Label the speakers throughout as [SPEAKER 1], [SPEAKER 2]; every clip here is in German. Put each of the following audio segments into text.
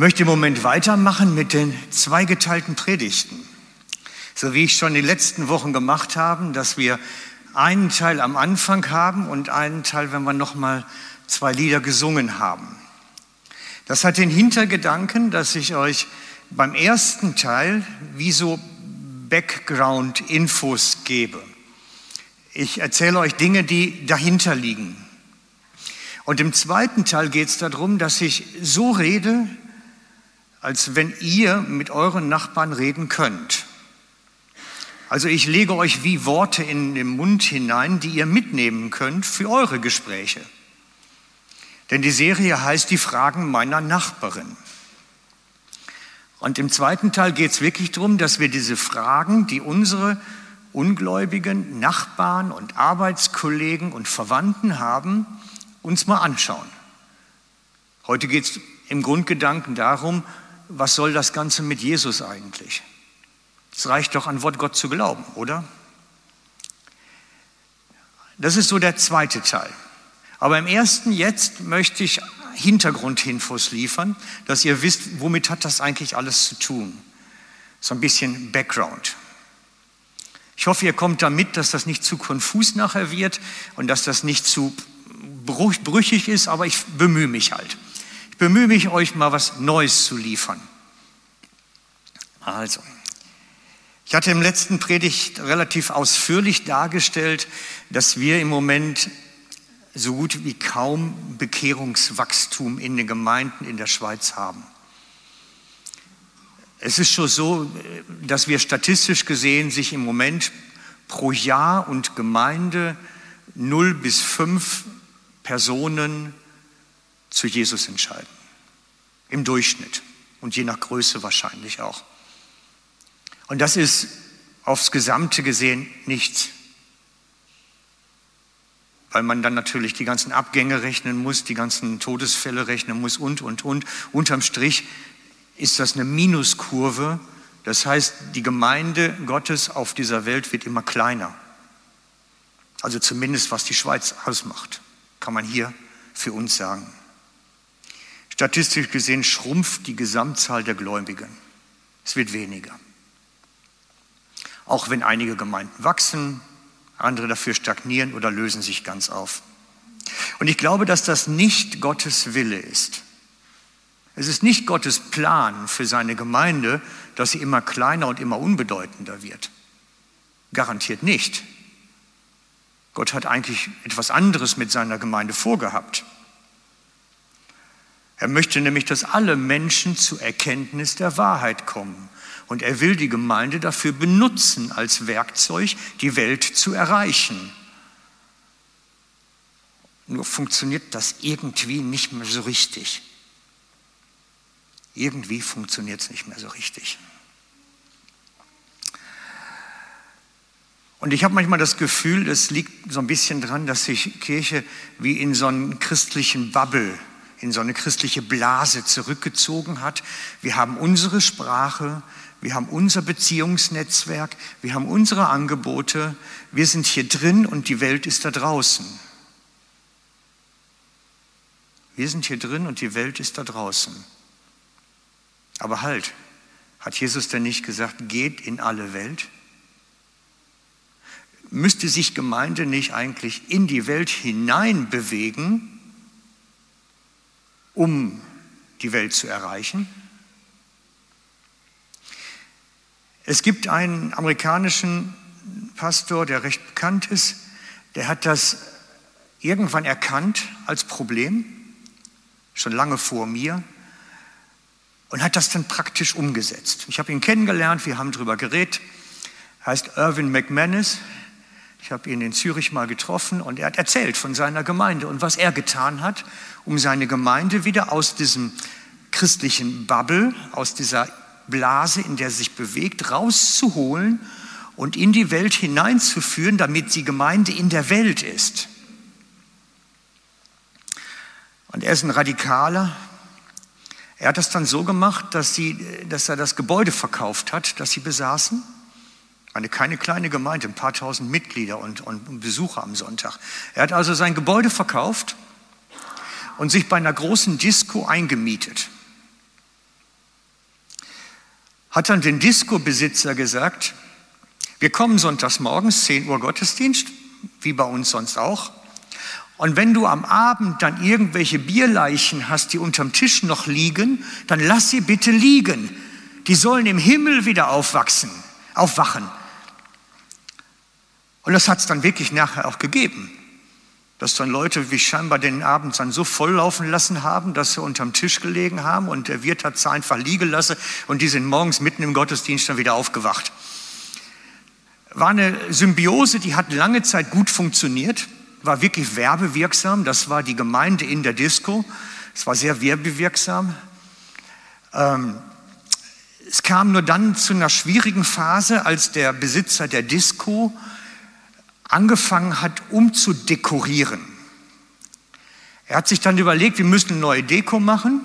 [SPEAKER 1] möchte im Moment weitermachen mit den zweigeteilten Predigten. So wie ich schon die letzten Wochen gemacht habe, dass wir einen Teil am Anfang haben und einen Teil, wenn wir nochmal zwei Lieder gesungen haben. Das hat den Hintergedanken, dass ich euch beim ersten Teil wie so Background-Infos gebe. Ich erzähle euch Dinge, die dahinter liegen. Und im zweiten Teil geht es darum, dass ich so rede, als wenn ihr mit euren Nachbarn reden könnt. Also ich lege euch wie Worte in den Mund hinein, die ihr mitnehmen könnt für eure Gespräche. Denn die Serie heißt Die Fragen meiner Nachbarin. Und im zweiten Teil geht es wirklich darum, dass wir diese Fragen, die unsere ungläubigen Nachbarn und Arbeitskollegen und Verwandten haben, uns mal anschauen. Heute geht es im Grundgedanken darum, was soll das Ganze mit Jesus eigentlich? Es reicht doch an Wort Gott zu glauben, oder? Das ist so der zweite Teil. Aber im ersten jetzt möchte ich Hintergrundinfos liefern, dass ihr wisst, womit hat das eigentlich alles zu tun. So ein bisschen Background. Ich hoffe, ihr kommt damit, dass das nicht zu konfus nachher wird und dass das nicht zu brüchig ist, aber ich bemühe mich halt bemühe mich, euch mal was Neues zu liefern. Also, ich hatte im letzten Predigt relativ ausführlich dargestellt, dass wir im Moment so gut wie kaum Bekehrungswachstum in den Gemeinden in der Schweiz haben. Es ist schon so, dass wir statistisch gesehen sich im Moment pro Jahr und Gemeinde null bis fünf Personen zu Jesus entscheiden. Im Durchschnitt und je nach Größe wahrscheinlich auch. Und das ist aufs Gesamte gesehen nichts. Weil man dann natürlich die ganzen Abgänge rechnen muss, die ganzen Todesfälle rechnen muss und, und, und. Unterm Strich ist das eine Minuskurve. Das heißt, die Gemeinde Gottes auf dieser Welt wird immer kleiner. Also zumindest was die Schweiz ausmacht, kann man hier für uns sagen. Statistisch gesehen schrumpft die Gesamtzahl der Gläubigen. Es wird weniger. Auch wenn einige Gemeinden wachsen, andere dafür stagnieren oder lösen sich ganz auf. Und ich glaube, dass das nicht Gottes Wille ist. Es ist nicht Gottes Plan für seine Gemeinde, dass sie immer kleiner und immer unbedeutender wird. Garantiert nicht. Gott hat eigentlich etwas anderes mit seiner Gemeinde vorgehabt. Er möchte nämlich, dass alle Menschen zur Erkenntnis der Wahrheit kommen. Und er will die Gemeinde dafür benutzen, als Werkzeug die Welt zu erreichen. Nur funktioniert das irgendwie nicht mehr so richtig. Irgendwie funktioniert es nicht mehr so richtig. Und ich habe manchmal das Gefühl, es liegt so ein bisschen dran, dass sich Kirche wie in so einen christlichen Bubble in so eine christliche Blase zurückgezogen hat. Wir haben unsere Sprache, wir haben unser Beziehungsnetzwerk, wir haben unsere Angebote, wir sind hier drin und die Welt ist da draußen. Wir sind hier drin und die Welt ist da draußen. Aber halt, hat Jesus denn nicht gesagt, geht in alle Welt? Müsste sich Gemeinde nicht eigentlich in die Welt hinein bewegen, um die Welt zu erreichen. Es gibt einen amerikanischen Pastor, der recht bekannt ist, der hat das irgendwann erkannt als Problem, schon lange vor mir, und hat das dann praktisch umgesetzt. Ich habe ihn kennengelernt, wir haben darüber geredet, heißt Irvin McManus, ich habe ihn in Zürich mal getroffen und er hat erzählt von seiner Gemeinde und was er getan hat, um seine Gemeinde wieder aus diesem christlichen Bubble, aus dieser Blase, in der er sich bewegt, rauszuholen und in die Welt hineinzuführen, damit die Gemeinde in der Welt ist. Und er ist ein Radikaler. Er hat das dann so gemacht, dass, sie, dass er das Gebäude verkauft hat, das sie besaßen eine keine kleine Gemeinde, ein paar tausend Mitglieder und, und Besucher am Sonntag. Er hat also sein Gebäude verkauft und sich bei einer großen Disco eingemietet. hat dann den Disco-Besitzer gesagt, wir kommen sonntags morgens, 10 Uhr Gottesdienst, wie bei uns sonst auch. Und wenn du am Abend dann irgendwelche Bierleichen hast, die unterm Tisch noch liegen, dann lass sie bitte liegen. Die sollen im Himmel wieder aufwachsen, aufwachen. Und das hat es dann wirklich nachher auch gegeben. Dass dann Leute wie scheinbar den Abend dann so volllaufen lassen haben, dass sie unterm Tisch gelegen haben und der Wirt hat sie einfach liegen lassen und die sind morgens mitten im Gottesdienst dann wieder aufgewacht. War eine Symbiose, die hat lange Zeit gut funktioniert, war wirklich werbewirksam. Das war die Gemeinde in der Disco. Es war sehr werbewirksam. Ähm, es kam nur dann zu einer schwierigen Phase, als der Besitzer der Disco angefangen hat, umzudekorieren. Er hat sich dann überlegt, wir müssen eine neue Deko machen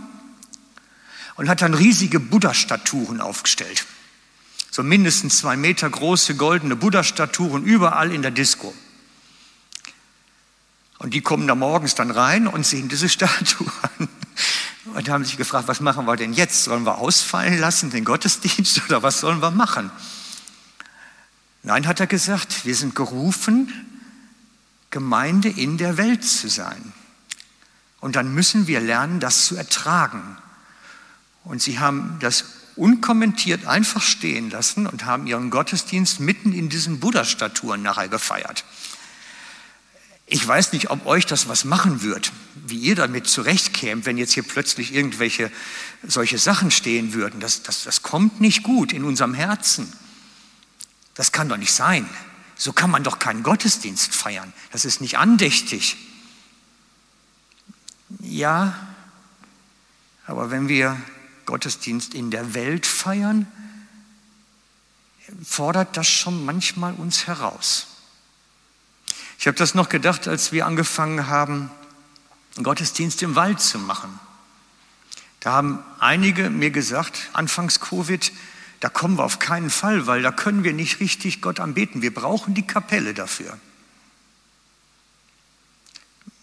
[SPEAKER 1] und hat dann riesige Buddha-Statuen aufgestellt. So mindestens zwei Meter große goldene Buddha-Statuen überall in der Disco. Und die kommen da morgens dann rein und sehen diese Statuen und haben sich gefragt, was machen wir denn jetzt? Sollen wir ausfallen lassen, den Gottesdienst, oder was sollen wir machen? Nein, hat er gesagt, wir sind gerufen, Gemeinde in der Welt zu sein. Und dann müssen wir lernen, das zu ertragen. Und sie haben das unkommentiert einfach stehen lassen und haben ihren Gottesdienst mitten in diesen Buddha-Statuen nachher gefeiert. Ich weiß nicht, ob euch das was machen wird, wie ihr damit zurechtkämt, wenn jetzt hier plötzlich irgendwelche solche Sachen stehen würden. Das, das, das kommt nicht gut in unserem Herzen. Das kann doch nicht sein. So kann man doch keinen Gottesdienst feiern. Das ist nicht andächtig. Ja, aber wenn wir Gottesdienst in der Welt feiern, fordert das schon manchmal uns heraus. Ich habe das noch gedacht, als wir angefangen haben, Gottesdienst im Wald zu machen. Da haben einige mir gesagt, anfangs Covid, da kommen wir auf keinen Fall, weil da können wir nicht richtig Gott anbeten. Wir brauchen die Kapelle dafür.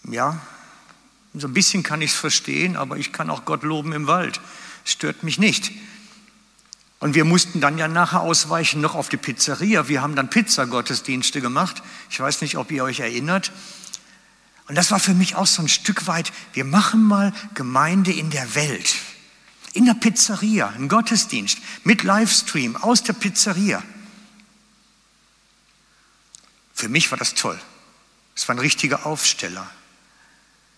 [SPEAKER 1] Ja, so ein bisschen kann ich es verstehen, aber ich kann auch Gott loben im Wald. Stört mich nicht. Und wir mussten dann ja nachher ausweichen noch auf die Pizzeria. Wir haben dann Pizzagottesdienste gemacht. Ich weiß nicht, ob ihr euch erinnert. Und das war für mich auch so ein Stück weit, wir machen mal Gemeinde in der Welt in der Pizzeria, ein Gottesdienst mit Livestream aus der Pizzeria. Für mich war das toll. Es war ein richtiger Aufsteller.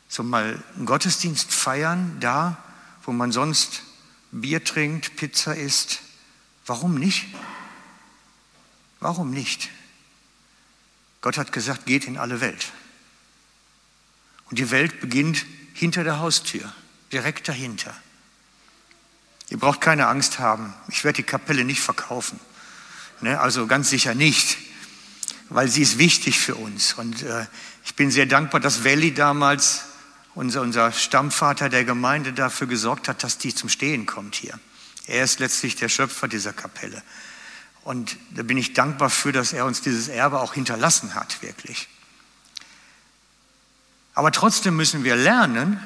[SPEAKER 1] So mal einen Gottesdienst feiern, da, wo man sonst Bier trinkt, Pizza isst. Warum nicht? Warum nicht? Gott hat gesagt, geht in alle Welt. Und die Welt beginnt hinter der Haustür, direkt dahinter. Ihr braucht keine Angst haben. Ich werde die Kapelle nicht verkaufen. Ne? Also ganz sicher nicht, weil sie ist wichtig für uns. Und äh, ich bin sehr dankbar, dass Welli damals, unser, unser Stammvater der Gemeinde, dafür gesorgt hat, dass die zum Stehen kommt hier. Er ist letztlich der Schöpfer dieser Kapelle. Und da bin ich dankbar für, dass er uns dieses Erbe auch hinterlassen hat, wirklich. Aber trotzdem müssen wir lernen,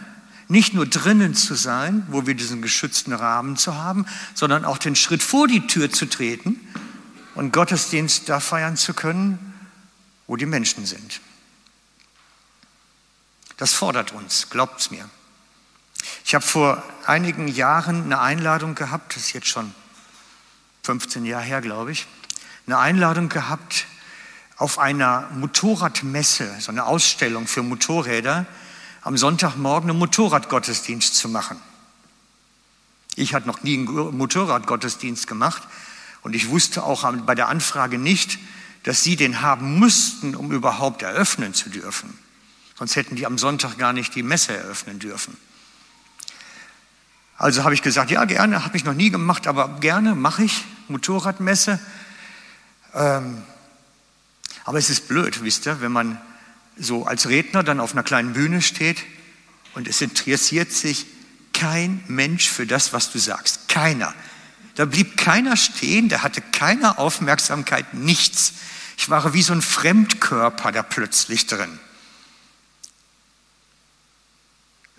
[SPEAKER 1] nicht nur drinnen zu sein, wo wir diesen geschützten Rahmen zu haben, sondern auch den Schritt vor die Tür zu treten und Gottesdienst da feiern zu können, wo die Menschen sind. Das fordert uns, glaubt's mir. Ich habe vor einigen Jahren eine Einladung gehabt, das ist jetzt schon 15 Jahre her, glaube ich, eine Einladung gehabt auf einer Motorradmesse, so eine Ausstellung für Motorräder am Sonntagmorgen einen Motorradgottesdienst zu machen. Ich hatte noch nie einen Motorradgottesdienst gemacht und ich wusste auch bei der Anfrage nicht, dass sie den haben müssten, um überhaupt eröffnen zu dürfen. Sonst hätten die am Sonntag gar nicht die Messe eröffnen dürfen. Also habe ich gesagt, ja gerne, habe ich noch nie gemacht, aber gerne mache ich Motorradmesse. Ähm, aber es ist blöd, wisst ihr, wenn man so als Redner dann auf einer kleinen Bühne steht und es interessiert sich kein Mensch für das, was du sagst. Keiner. Da blieb keiner stehen, der hatte keine Aufmerksamkeit, nichts. Ich war wie so ein Fremdkörper da plötzlich drin.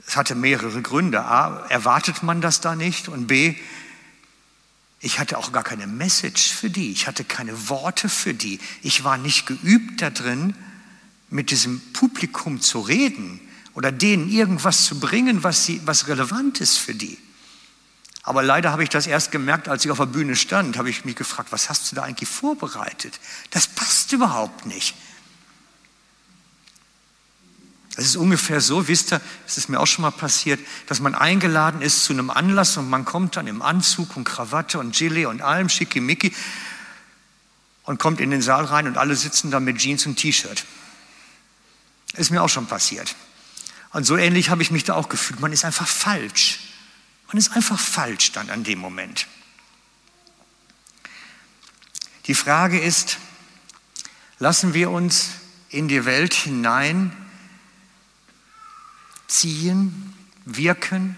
[SPEAKER 1] Es hatte mehrere Gründe. A, erwartet man das da nicht? Und B, Ich hatte auch gar keine Message für die. Ich hatte keine Worte für die. Ich war nicht geübt darin, mit diesem Publikum zu reden oder denen irgendwas zu bringen, was, sie, was relevant ist für die. Aber leider habe ich das erst gemerkt, als ich auf der Bühne stand, habe ich mich gefragt, was hast du da eigentlich vorbereitet? Das passt überhaupt nicht. Es ist ungefähr so, wisst ihr, es ist mir auch schon mal passiert, dass man eingeladen ist zu einem Anlass und man kommt dann im Anzug und Krawatte und Gilet und allem schickimicki und kommt in den Saal rein und alle sitzen da mit Jeans und T-Shirt. Ist mir auch schon passiert. Und so ähnlich habe ich mich da auch gefühlt. Man ist einfach falsch. Man ist einfach falsch dann an dem Moment. Die Frage ist, lassen wir uns in die Welt hinein ziehen, wirken,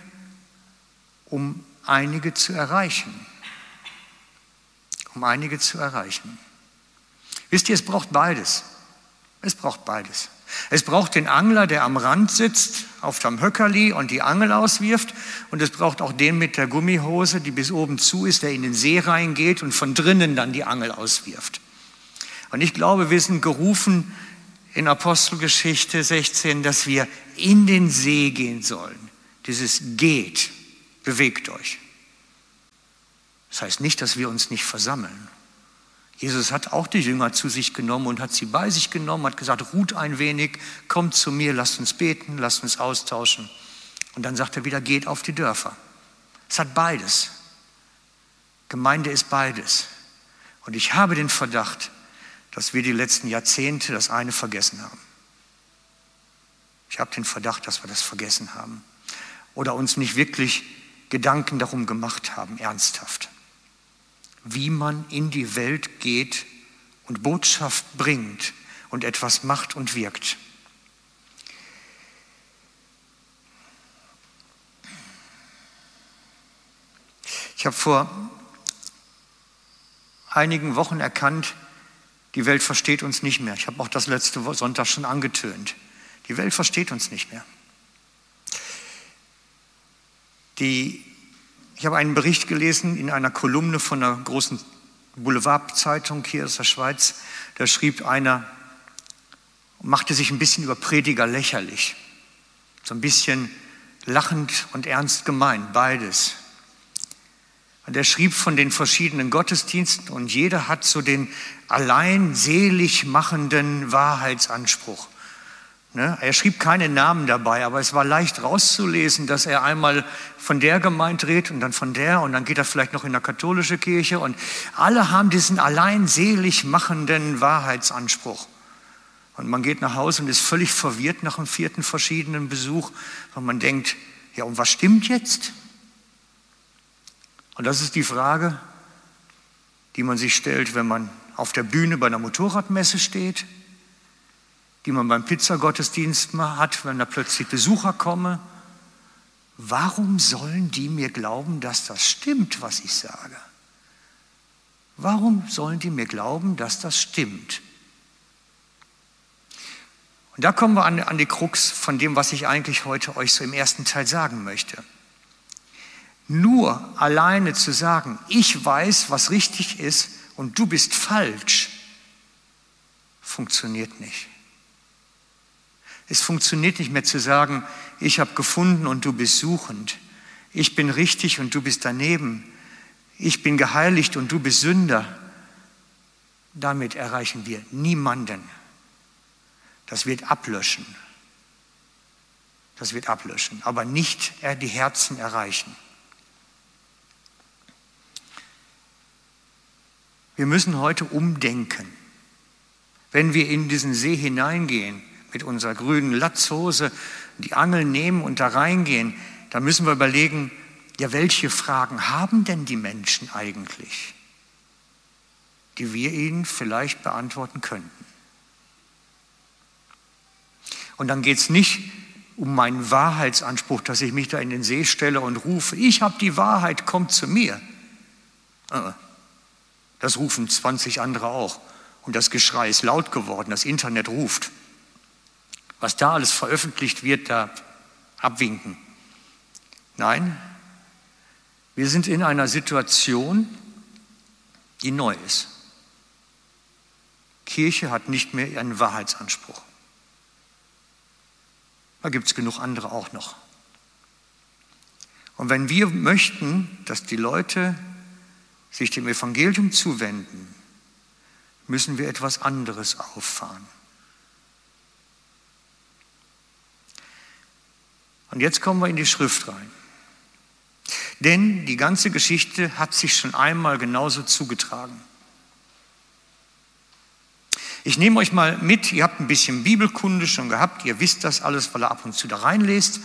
[SPEAKER 1] um einige zu erreichen. Um einige zu erreichen. Wisst ihr, es braucht beides. Es braucht beides. Es braucht den Angler, der am Rand sitzt, auf dem Höckerli und die Angel auswirft. Und es braucht auch den mit der Gummihose, die bis oben zu ist, der in den See reingeht und von drinnen dann die Angel auswirft. Und ich glaube, wir sind gerufen in Apostelgeschichte 16, dass wir in den See gehen sollen. Dieses geht, bewegt euch. Das heißt nicht, dass wir uns nicht versammeln. Jesus hat auch die Jünger zu sich genommen und hat sie bei sich genommen, hat gesagt, ruht ein wenig, kommt zu mir, lasst uns beten, lasst uns austauschen. Und dann sagt er wieder, geht auf die Dörfer. Es hat beides. Gemeinde ist beides. Und ich habe den Verdacht, dass wir die letzten Jahrzehnte das eine vergessen haben. Ich habe den Verdacht, dass wir das vergessen haben oder uns nicht wirklich Gedanken darum gemacht haben, ernsthaft wie man in die Welt geht und Botschaft bringt und etwas macht und wirkt. Ich habe vor einigen Wochen erkannt, die Welt versteht uns nicht mehr. Ich habe auch das letzte Sonntag schon angetönt. Die Welt versteht uns nicht mehr. Die ich habe einen Bericht gelesen in einer Kolumne von einer großen Boulevardzeitung hier aus der Schweiz. Da schrieb einer, machte sich ein bisschen über Prediger lächerlich. So ein bisschen lachend und ernst gemeint, beides. Und er schrieb von den verschiedenen Gottesdiensten und jeder hat so den allein selig machenden Wahrheitsanspruch. Ne? Er schrieb keine Namen dabei, aber es war leicht rauszulesen, dass er einmal von der Gemeinde redet und dann von der und dann geht er vielleicht noch in eine katholische Kirche und alle haben diesen allein selig machenden Wahrheitsanspruch. Und man geht nach Hause und ist völlig verwirrt nach einem vierten verschiedenen Besuch, weil man denkt, ja, und was stimmt jetzt? Und das ist die Frage, die man sich stellt, wenn man auf der Bühne bei einer Motorradmesse steht die man beim Pizzagottesdienst mal hat, wenn da plötzlich Besucher kommen. Warum sollen die mir glauben, dass das stimmt, was ich sage? Warum sollen die mir glauben, dass das stimmt? Und da kommen wir an, an die Krux von dem, was ich eigentlich heute euch so im ersten Teil sagen möchte. Nur alleine zu sagen, ich weiß, was richtig ist und du bist falsch, funktioniert nicht. Es funktioniert nicht mehr zu sagen, ich habe gefunden und du bist suchend. Ich bin richtig und du bist daneben. Ich bin geheiligt und du bist Sünder. Damit erreichen wir niemanden. Das wird ablöschen. Das wird ablöschen, aber nicht die Herzen erreichen. Wir müssen heute umdenken. Wenn wir in diesen See hineingehen, mit unserer grünen Latzhose die Angel nehmen und da reingehen, dann müssen wir überlegen, ja, welche Fragen haben denn die Menschen eigentlich, die wir ihnen vielleicht beantworten könnten? Und dann geht es nicht um meinen Wahrheitsanspruch, dass ich mich da in den See stelle und rufe, ich habe die Wahrheit, kommt zu mir. Äh, das rufen 20 andere auch. Und das Geschrei ist laut geworden, das Internet ruft was da alles veröffentlicht wird, da abwinken. Nein, wir sind in einer Situation, die neu ist. Kirche hat nicht mehr ihren Wahrheitsanspruch. Da gibt es genug andere auch noch. Und wenn wir möchten, dass die Leute sich dem Evangelium zuwenden, müssen wir etwas anderes auffahren. Und jetzt kommen wir in die Schrift rein. Denn die ganze Geschichte hat sich schon einmal genauso zugetragen. Ich nehme euch mal mit, ihr habt ein bisschen Bibelkunde schon gehabt, ihr wisst das alles, weil ihr ab und zu da reinlest.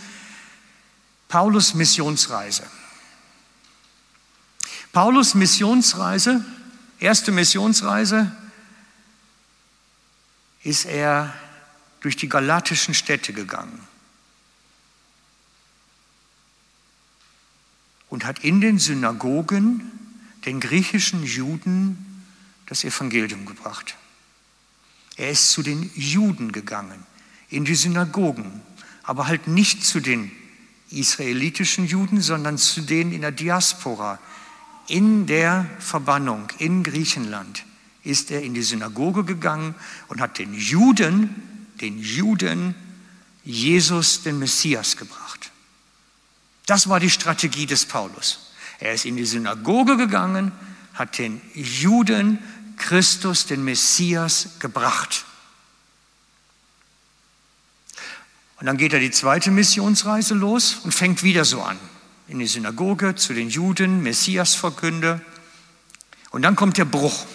[SPEAKER 1] Paulus Missionsreise. Paulus Missionsreise, erste Missionsreise, ist er durch die galatischen Städte gegangen und hat in den Synagogen den griechischen Juden das Evangelium gebracht. Er ist zu den Juden gegangen, in die Synagogen, aber halt nicht zu den israelitischen Juden, sondern zu denen in der Diaspora, in der Verbannung in Griechenland ist er in die Synagoge gegangen und hat den Juden, den Juden Jesus, den Messias gebracht. Das war die Strategie des Paulus. Er ist in die Synagoge gegangen, hat den Juden Christus, den Messias, gebracht. Und dann geht er die zweite Missionsreise los und fängt wieder so an. In die Synagoge, zu den Juden, Messias verkünde. Und dann kommt der Bruch.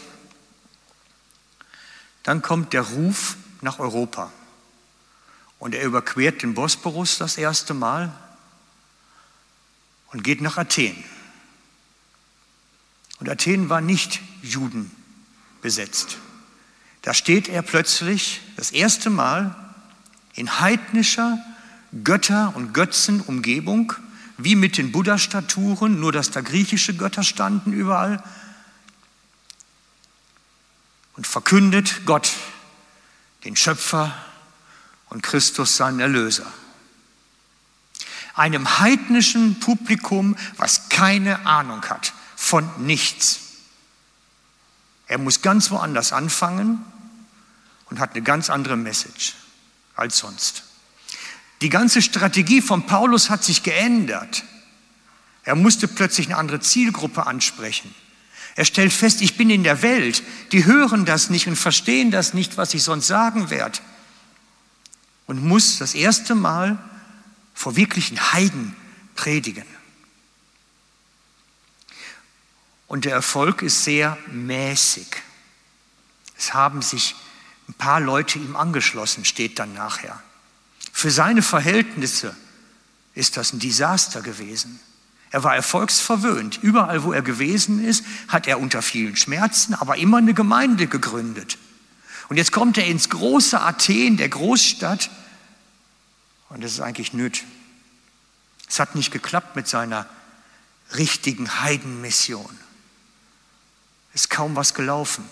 [SPEAKER 1] Dann kommt der Ruf nach Europa. Und er überquert den Bosporus das erste Mal und geht nach Athen. Und Athen war nicht Juden besetzt. Da steht er plötzlich das erste Mal in heidnischer Götter- und Götzenumgebung, wie mit den Buddha-Statuen, nur dass da griechische Götter standen überall, und verkündet Gott, den Schöpfer und Christus, seinen Erlöser. Einem heidnischen Publikum, was keine Ahnung hat von nichts. Er muss ganz woanders anfangen und hat eine ganz andere Message als sonst. Die ganze Strategie von Paulus hat sich geändert. Er musste plötzlich eine andere Zielgruppe ansprechen. Er stellt fest, ich bin in der Welt, die hören das nicht und verstehen das nicht, was ich sonst sagen werde. Und muss das erste Mal vor wirklichen Heiden predigen. Und der Erfolg ist sehr mäßig. Es haben sich ein paar Leute ihm angeschlossen, steht dann nachher. Für seine Verhältnisse ist das ein Desaster gewesen. Er war erfolgsverwöhnt. Überall, wo er gewesen ist, hat er unter vielen Schmerzen, aber immer eine Gemeinde gegründet. Und jetzt kommt er ins große Athen, der Großstadt, und das ist eigentlich nüt. Es hat nicht geklappt mit seiner richtigen Heidenmission ist kaum was gelaufen.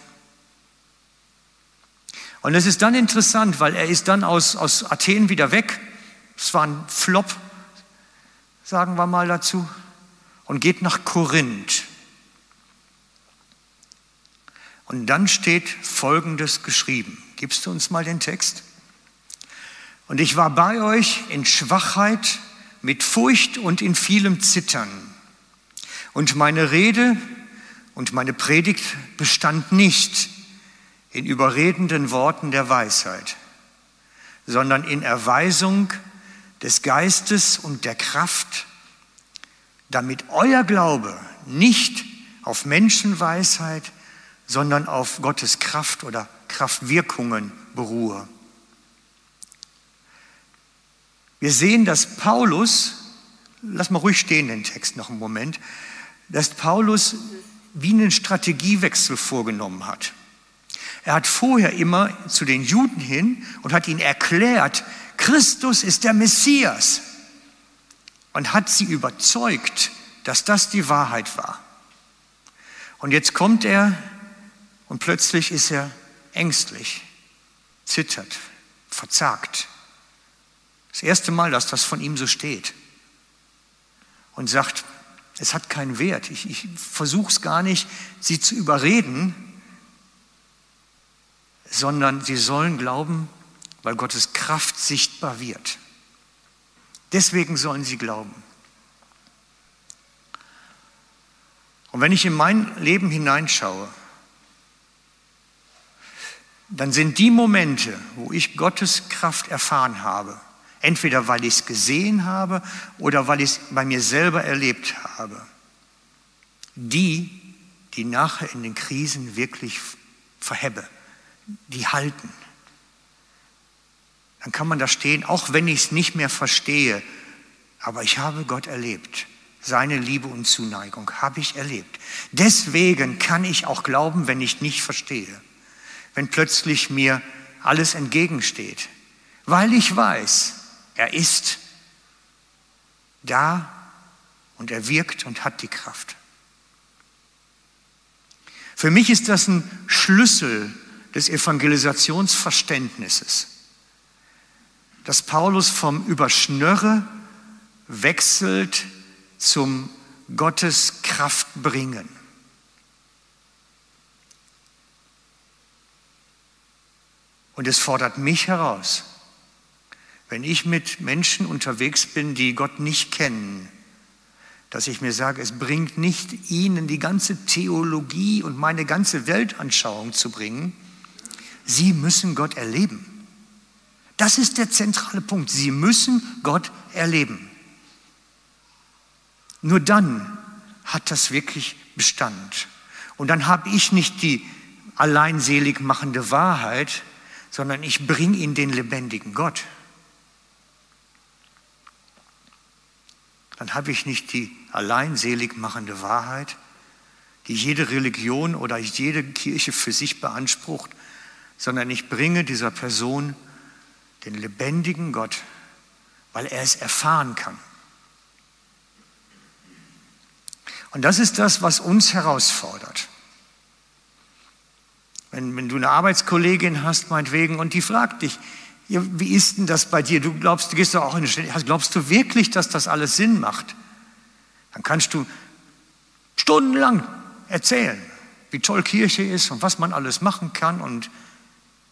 [SPEAKER 1] Und es ist dann interessant, weil er ist dann aus, aus Athen wieder weg. Es war ein Flop, sagen wir mal dazu, und geht nach Korinth. Und dann steht Folgendes geschrieben. Gibst du uns mal den Text? Und ich war bei euch in Schwachheit, mit Furcht und in vielem Zittern. Und meine Rede und meine Predigt bestand nicht in überredenden Worten der Weisheit, sondern in Erweisung des Geistes und der Kraft, damit euer Glaube nicht auf Menschenweisheit, sondern auf Gottes Kraft oder Kraftwirkungen beruhe. Wir sehen, dass Paulus, lass mal ruhig stehen den Text noch einen Moment, dass Paulus wie einen Strategiewechsel vorgenommen hat. Er hat vorher immer zu den Juden hin und hat ihnen erklärt, Christus ist der Messias und hat sie überzeugt, dass das die Wahrheit war. Und jetzt kommt er und plötzlich ist er ängstlich, zittert, verzagt. Das erste Mal, dass das von ihm so steht. Und sagt, Es hat keinen Wert. Ich, ich versuche es gar nicht, sie zu überreden, sondern sie sollen glauben, weil Gottes Kraft sichtbar wird. Deswegen sollen sie glauben. Und wenn ich in mein Leben hineinschaue, dann sind die Momente, wo ich Gottes Kraft erfahren habe, entweder weil ich es gesehen habe oder weil ich es bei mir selber erlebt habe, die, die nachher in den Krisen wirklich verhebbe, die halten. Dann kann man da stehen, auch wenn ich es nicht mehr verstehe, aber ich habe Gott erlebt. Seine Liebe und Zuneigung habe ich erlebt. Deswegen kann ich auch glauben, wenn ich nicht verstehe, wenn plötzlich mir alles entgegensteht, weil ich weiß, er ist da und er wirkt und hat die Kraft. Für mich ist das ein Schlüssel des Evangelisationsverständnisses, dass Paulus vom Überschnörre wechselt zum Gottes Kraft bringen. Und es fordert mich heraus, wenn ich mit Menschen unterwegs bin, die Gott nicht kennen, dass ich mir sage, es bringt nicht ihnen die ganze Theologie und meine ganze Weltanschauung zu bringen. Sie müssen Gott erleben. Das ist der zentrale Punkt. Sie müssen Gott erleben. Nur dann hat das wirklich Bestand. Und dann habe ich nicht die alleinselig machende Wahrheit, sondern ich bringe ihnen den lebendigen Gott. Dann habe ich nicht die alleinselig machende Wahrheit, die jede Religion oder jede Kirche für sich beansprucht, sondern ich bringe dieser Person den lebendigen Gott, weil er es erfahren kann. Und das ist das, was uns herausfordert. Wenn, wenn du eine Arbeitskollegin hast, meinetwegen, und die fragt dich, ja, wie ist denn das bei dir? Du glaubst, du gehst doch auch in eine Stelle, glaubst du wirklich, dass das alles Sinn macht? Dann kannst du stundenlang erzählen, wie toll Kirche ist und was man alles machen kann. Und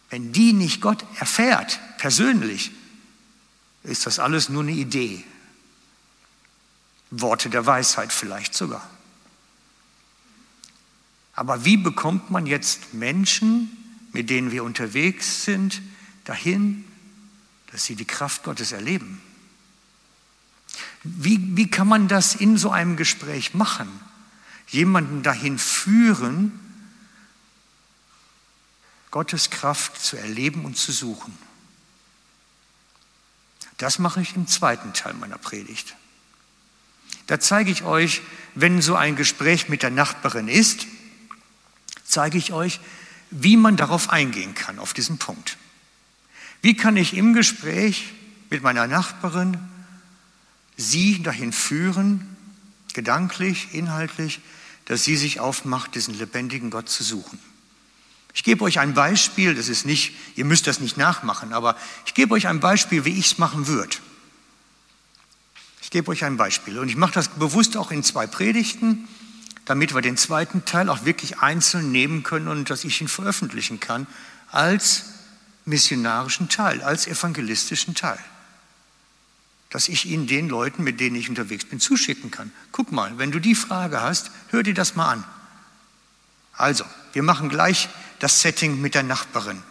[SPEAKER 1] wenn die nicht Gott erfährt, persönlich, ist das alles nur eine Idee. Worte der Weisheit vielleicht sogar. Aber wie bekommt man jetzt Menschen, mit denen wir unterwegs sind, dahin, dass sie die Kraft Gottes erleben? Wie, wie kann man das in so einem Gespräch machen? Jemanden dahin führen, Gottes Kraft zu erleben und zu suchen. Das mache ich im zweiten Teil meiner Predigt. Da zeige ich euch, wenn so ein Gespräch mit der Nachbarin ist, zeige ich euch, wie man darauf eingehen kann, auf diesen Punkt. Wie kann ich im Gespräch mit meiner Nachbarin sie dahin führen, gedanklich, inhaltlich, dass sie sich aufmacht, diesen lebendigen Gott zu suchen. Ich gebe euch ein Beispiel, das ist nicht, ihr müsst das nicht nachmachen, aber ich gebe euch ein Beispiel, wie ich es machen würde. Ich gebe euch ein Beispiel und ich mache das bewusst auch in zwei Predigten, damit wir den zweiten Teil auch wirklich einzeln nehmen können und dass ich ihn veröffentlichen kann als missionarischen Teil, als evangelistischen Teil. Dass ich ihn den Leuten, mit denen ich unterwegs bin, zuschicken kann. Guck mal, wenn du die Frage hast, hör dir das mal an. Also, wir machen gleich das Setting mit der Nachbarin.